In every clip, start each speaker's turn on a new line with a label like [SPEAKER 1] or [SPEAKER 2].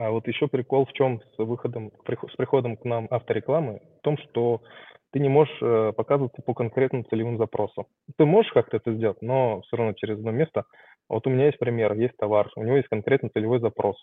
[SPEAKER 1] А вот еще прикол в чем с выходом, с приходом к нам авторекламы, в том, что ты не можешь э, показываться по конкретным целевым запросам. Ты можешь как-то это сделать, но все равно через одно место. Вот у меня есть пример, есть товар, у него есть конкретный целевой запрос.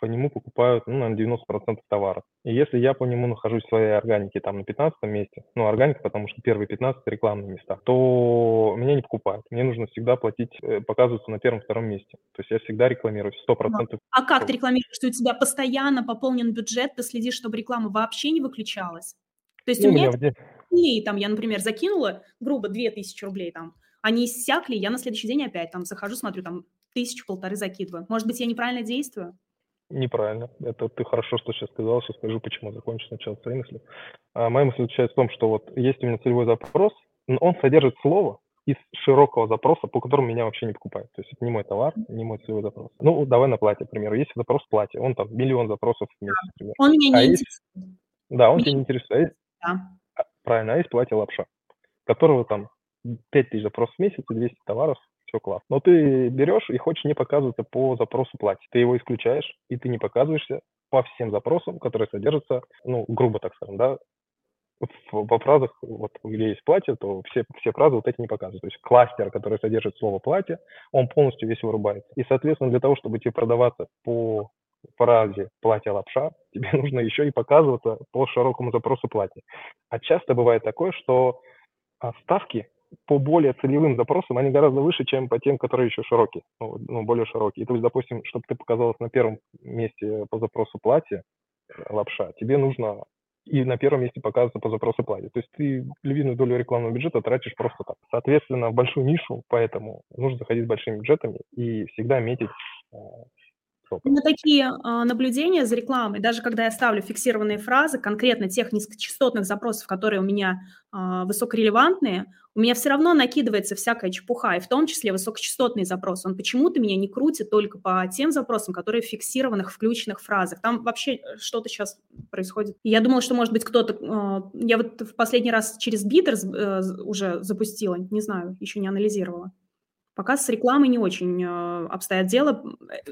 [SPEAKER 1] По нему покупают, ну, на 90% товаров. И если я по нему нахожусь в своей органике там на 15 месте, ну, органика, потому что первые 15 рекламные места, то меня не покупают. Мне нужно всегда платить, э, показываться на первом-втором месте. То есть я всегда рекламирую 100%.
[SPEAKER 2] А как ты рекламируешь, что у тебя постоянно пополнен бюджет, ты следишь, чтобы реклама вообще не выключалась? То есть ну, у меня, меня и там я, например, закинула грубо 2000 рублей там, они иссякли, я на следующий день опять там захожу, смотрю, там тысячу-полторы закидываю. Может быть, я неправильно действую?
[SPEAKER 1] Неправильно. Это ты хорошо, что сейчас сказал, сейчас скажу, почему закончу сначала свои мысли. А моя мысль заключается в том, что вот есть у меня целевой запрос, но он содержит слово из широкого запроса, по которому меня вообще не покупают. То есть это не мой товар, не мой целевой запрос. Ну, давай на платье, к примеру. Есть запрос платье, он там миллион запросов в месяц, например.
[SPEAKER 2] Он меня а не а интересует. Есть...
[SPEAKER 1] Да, он меня... тебя не интересует. Да. Правильно, а есть платье лапша, которого там 5000 запросов в месяц и 200 товаров, все классно. Но ты берешь и хочешь не показываться по запросу платья. Ты его исключаешь, и ты не показываешься по всем запросам, которые содержатся, ну, грубо так скажем, да, в, во фразах, вот где есть платье, то все, все фразы вот эти не показывают. То есть кластер, который содержит слово платье, он полностью весь вырубается. И, соответственно, для того, чтобы тебе продаваться по фразе «платье лапша», тебе нужно еще и показываться по широкому запросу платья. А часто бывает такое, что а, ставки по более целевым запросам, они гораздо выше, чем по тем, которые еще широкие, ну, ну более широкие. И, то есть, допустим, чтобы ты показалась на первом месте по запросу платья, лапша, тебе нужно и на первом месте показываться по запросу платья. То есть ты львиную долю рекламного бюджета тратишь просто так. Соответственно, в большую нишу, поэтому нужно заходить с большими бюджетами и всегда метить а,
[SPEAKER 2] на такие а, наблюдения за рекламой, даже когда я ставлю фиксированные фразы, конкретно тех низкочастотных запросов, которые у меня а, высокорелевантные, у меня все равно накидывается всякая чепуха, и в том числе высокочастотный запрос. Он почему-то меня не крутит только по тем запросам, которые в фиксированных, включенных фразах. Там вообще э, что-то сейчас происходит. Я думала, что, может быть, кто-то... Э, я вот в последний раз через Бидер э, уже запустила, не знаю, еще не анализировала. Пока с рекламой не очень э, обстоят дело,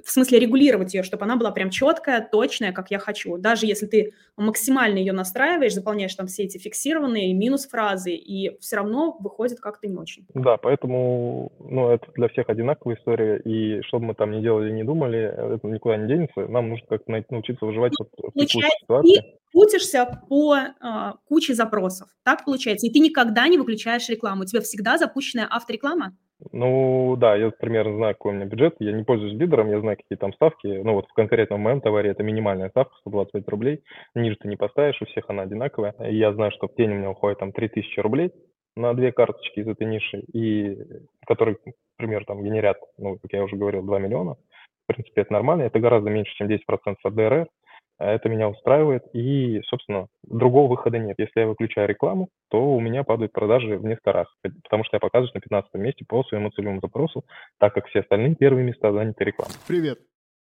[SPEAKER 2] в смысле регулировать ее, чтобы она была прям четкая, точная, как я хочу. Даже если ты максимально ее настраиваешь, заполняешь там все эти фиксированные минус-фразы, и все равно выходит как-то не очень.
[SPEAKER 1] Да, поэтому ну, это для всех одинаковая история, и что бы мы там ни делали, не думали, это никуда не денется. Нам нужно как-то научиться выживать ну, вот в текущей ситуации.
[SPEAKER 2] Крутишься по э, куче запросов. Так получается. И ты никогда не выключаешь рекламу. У тебя всегда запущенная автореклама.
[SPEAKER 1] Ну да, я примерно знаю, какой у меня бюджет. Я не пользуюсь бидером, я знаю, какие там ставки. Ну вот в конкретном моем товаре это минимальная ставка, 125 рублей. Ниже ты не поставишь, у всех она одинаковая. И я знаю, что в день у меня уходит там 3000 рублей на две карточки из этой ниши, и которые, например, там генерят, ну, как я уже говорил, 2 миллиона. В принципе, это нормально. Это гораздо меньше, чем 10% от ДРР. Это меня устраивает, и, собственно, другого выхода нет. Если я выключаю рекламу, то у меня падают продажи в несколько раз, потому что я показываюсь на 15 месте по своему целевому запросу, так как все остальные первые места заняты рекламой.
[SPEAKER 3] Привет,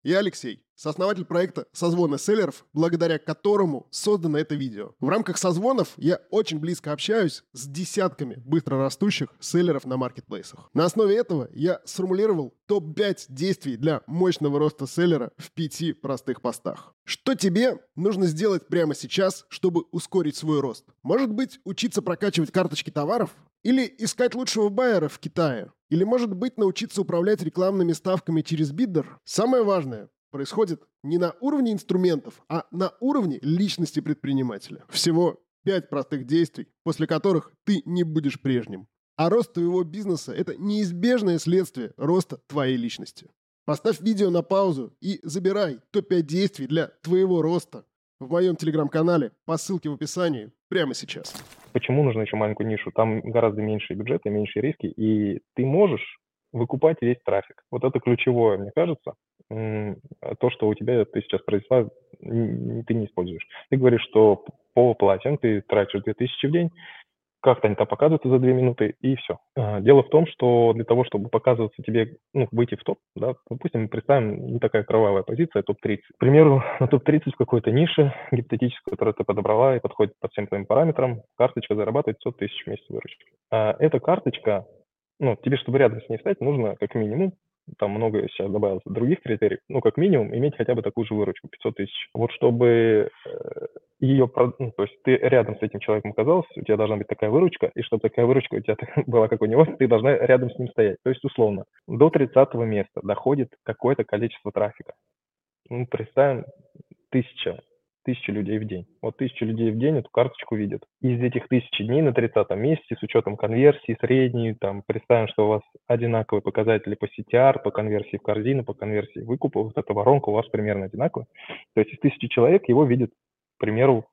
[SPEAKER 3] я Алексей, сооснователь проекта «Созвоны селлеров», благодаря которому создано это видео. В рамках созвонов я очень близко общаюсь с десятками быстрорастущих селлеров на маркетплейсах. На основе этого я сформулировал топ-5 действий для мощного роста селлера в пяти простых постах. Что тебе нужно сделать прямо сейчас, чтобы ускорить свой рост? Может быть, учиться прокачивать карточки товаров? Или искать лучшего байера в Китае? Или, может быть, научиться управлять рекламными ставками через биддер? Самое важное происходит не на уровне инструментов, а на уровне личности предпринимателя. Всего пять простых действий, после которых ты не будешь прежним. А рост твоего бизнеса – это неизбежное следствие роста твоей личности. Поставь видео на паузу и забирай топ-5 действий для твоего роста в моем телеграм-канале по ссылке в описании прямо сейчас.
[SPEAKER 1] Почему нужно еще маленькую нишу? Там гораздо меньше бюджета, меньше риски, и ты можешь выкупать весь трафик. Вот это ключевое, мне кажется, то, что у тебя ты сейчас произвела, ты не используешь. Ты говоришь, что по платьям ты тратишь 2000 в день, как-то они там показываются за две минуты, и все. А, дело в том, что для того, чтобы показываться тебе, ну, выйти в топ, да, допустим, представим не такая кровавая позиция, топ-30. К примеру, на топ-30 в какой-то нише гипотетической, которую ты подобрала и подходит по всем твоим параметрам, карточка зарабатывает 100 тысяч в месяц выручки. А эта карточка, ну, тебе, чтобы рядом с ней стать, нужно как минимум там много сейчас добавилось других критериев, ну, как минимум, иметь хотя бы такую же выручку, 500 тысяч. Вот чтобы э, ее, ну, то есть ты рядом с этим человеком оказался, у тебя должна быть такая выручка, и чтобы такая выручка у тебя была, как у него, ты должна рядом с ним стоять. То есть, условно, до 30 места доходит какое-то количество трафика. Ну, представим, тысяча тысячи людей в день. Вот тысяча людей в день эту карточку видят. Из этих тысячи дней на 30 месте с учетом конверсии средней, там, представим, что у вас одинаковые показатели по CTR, по конверсии в корзину, по конверсии выкупа, вот эта воронка у вас примерно одинаковая. То есть из тысячи человек его видят, к примеру,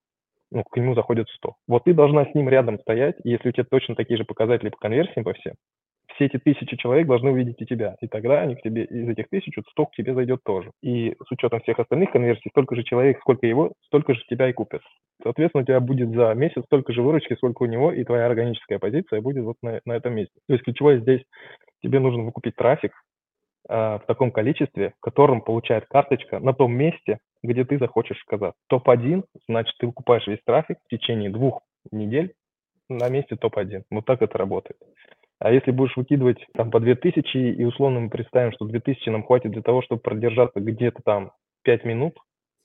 [SPEAKER 1] ну, к нему заходят 100. Вот ты должна с ним рядом стоять, и если у тебя точно такие же показатели по конверсиям по всем, все эти тысячи человек должны увидеть и тебя. И тогда они к тебе, из этих тысяч, сток к тебе зайдет тоже. И с учетом всех остальных конверсий, столько же человек, сколько его, столько же тебя и купят. Соответственно, у тебя будет за месяц столько же выручки, сколько у него, и твоя органическая позиция будет вот на, на этом месте. То есть ключевое здесь, тебе нужно выкупить трафик а, в таком количестве, в котором получает карточка на том месте, где ты захочешь сказать. Топ-1, значит, ты выкупаешь весь трафик в течение двух недель на месте топ-1. Вот так это работает. А если будешь выкидывать там по 2000, и условно мы представим, что 2000 нам хватит для того, чтобы продержаться где-то там 5 минут,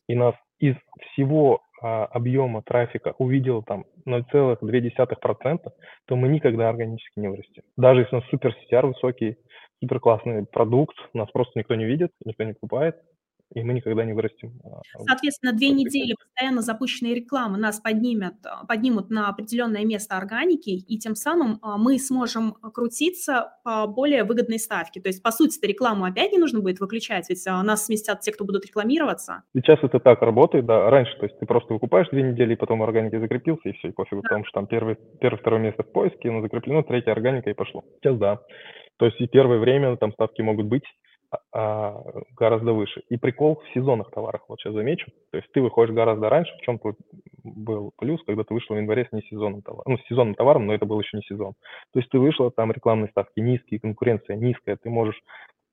[SPEAKER 1] и нас из всего а, объема трафика увидел там 0,2%, то мы никогда органически не вырастем. Даже если у нас супер CTR высокий, супер классный продукт, нас просто никто не видит, никто не покупает, и мы никогда не вырастем.
[SPEAKER 2] А, Соответственно, две недели постоянно запущенной рекламы нас поднимут, а, поднимут на определенное место органики, и тем самым а, мы сможем крутиться по более выгодной ставке. То есть, по сути, -то, рекламу опять не нужно будет выключать, ведь нас сместят те, кто будут рекламироваться.
[SPEAKER 1] Сейчас это так работает, да. Раньше, то есть ты просто выкупаешь две недели, и потом органики закрепился, и все, и пофигу, да. потому что там первый, первое, второе место в поиске, оно закреплено, третья органика, и пошло. Сейчас да. То есть и первое время там ставки могут быть, а, гораздо выше. И прикол в сезонных товарах, вот сейчас замечу. То есть ты выходишь гораздо раньше, в чем был плюс, когда ты вышел в январе с несезонным товаром. Ну, с сезонным товаром, но это был еще не сезон. То есть ты вышла, там рекламные ставки низкие, конкуренция низкая, ты можешь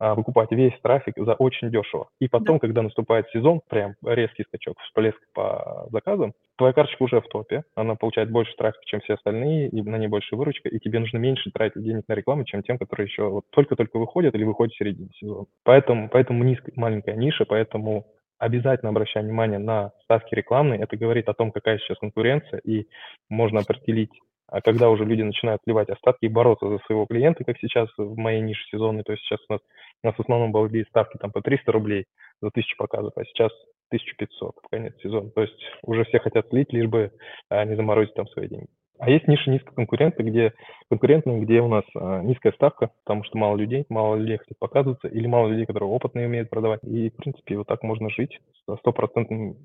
[SPEAKER 1] выкупать весь трафик за очень дешево. И потом, да. когда наступает сезон, прям резкий скачок, всплеск по заказам, твоя карточка уже в топе, она получает больше трафика, чем все остальные, и на ней больше выручка, и тебе нужно меньше тратить денег на рекламу, чем тем, которые еще вот только-только выходят или выходят в середине сезона. Поэтому, поэтому низкая, маленькая ниша, поэтому обязательно обращай внимание на ставки рекламные. Это говорит о том, какая сейчас конкуренция, и можно определить а когда уже люди начинают вливать остатки и бороться за своего клиента, как сейчас в моей нише сезонной, то есть сейчас у нас, у нас в основном были ставки там по 300 рублей за тысячу показов, а сейчас 1500 в конец сезона. То есть уже все хотят слить, лишь бы а, не заморозить там свои деньги. А есть ниши низкоконкурентные, где конкурентные, где у нас а, низкая ставка, потому что мало людей, мало людей хотят показываться, или мало людей, которые опытные умеют продавать. И, в принципе, вот так можно жить со стопроцентным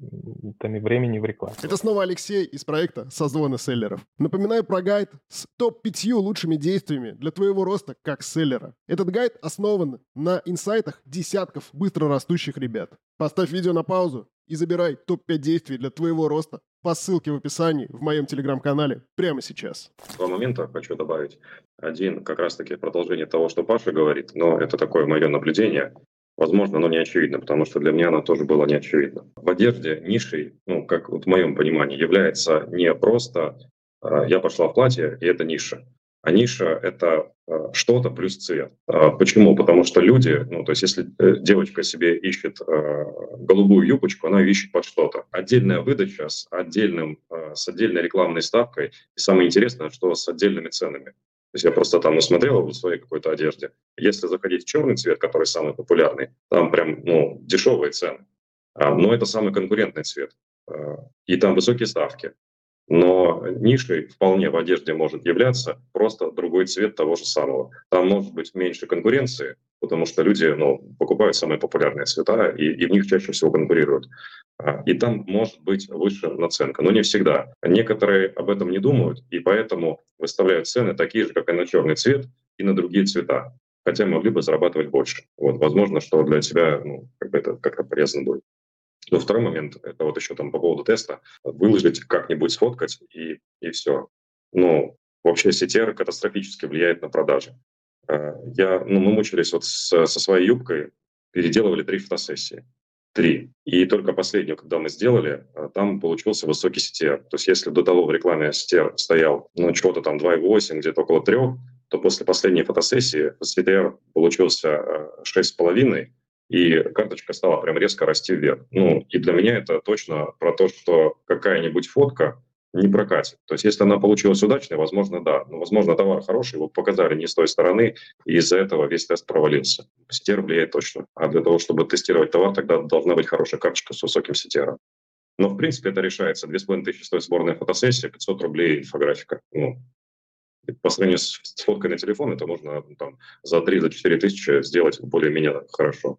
[SPEAKER 1] времени в рекламе.
[SPEAKER 3] Это снова Алексей из проекта «Созвоны селлеров». Напоминаю про гайд с топ-5 лучшими действиями для твоего роста как селлера. Этот гайд основан на инсайтах десятков быстро растущих ребят. Поставь видео на паузу и забирай топ-5 действий для твоего роста по ссылке в описании в моем телеграм-канале прямо сейчас.
[SPEAKER 4] Два момента хочу добавить. Один как раз-таки продолжение того, что Паша говорит, но это такое мое наблюдение. Возможно, оно не очевидно, потому что для меня оно тоже было не очевидно. В одежде нишей, ну, как вот в моем понимании, является не просто э, «я пошла в платье, и это ниша», а ниша – это э, что-то плюс цвет. А почему? Потому что люди, ну, то есть если э, девочка себе ищет э, голубую юбочку, она ищет под что-то. Отдельная выдача с, отдельным, с отдельной рекламной ставкой. И самое интересное, что с отдельными ценами. То есть я просто там насмотрел в своей какой-то одежде. Если заходить в черный цвет, который самый популярный, там прям ну, дешевые цены. А, но это самый конкурентный цвет. И там высокие ставки. Но нишей вполне в одежде может являться просто другой цвет того же самого. Там может быть меньше конкуренции, потому что люди ну, покупают самые популярные цвета и, и в них чаще всего конкурируют. А, и там может быть выше наценка, но не всегда. Некоторые об этом не думают, и поэтому выставляют цены такие же, как и на черный цвет, и на другие цвета хотя могли бы зарабатывать больше. Вот, возможно, что для тебя ну, как бы это как-то полезно будет. Но второй момент, это вот еще там по поводу теста, выложить как-нибудь, сфоткать и, и все. Ну, вообще CTR катастрофически влияет на продажи. Э, я, ну, мы мучились вот с, со своей юбкой, переделывали три фотосессии. Три. И только последнюю, когда мы сделали, э, там получился высокий CTR. То есть если до того в рекламе CTR стоял, ну, что-то там 2,8, где-то около 3, то после последней фотосессии CTR получился 6,5, и карточка стала прям резко расти вверх. Ну, и для меня это точно про то, что какая-нибудь фотка не прокатит. То есть если она получилась удачной, возможно, да. Но, возможно, товар хороший, его показали не с той стороны, и из-за этого весь тест провалился. CTR влияет точно. А для того, чтобы тестировать товар, тогда должна быть хорошая карточка с высоким CTR. Но, в принципе, это решается. 2500 стоит сборная фотосессия, 500 рублей инфографика. Ну, по сравнению с фоткой на телефон, это можно ну, там, за 3-4 тысячи сделать более-менее хорошо.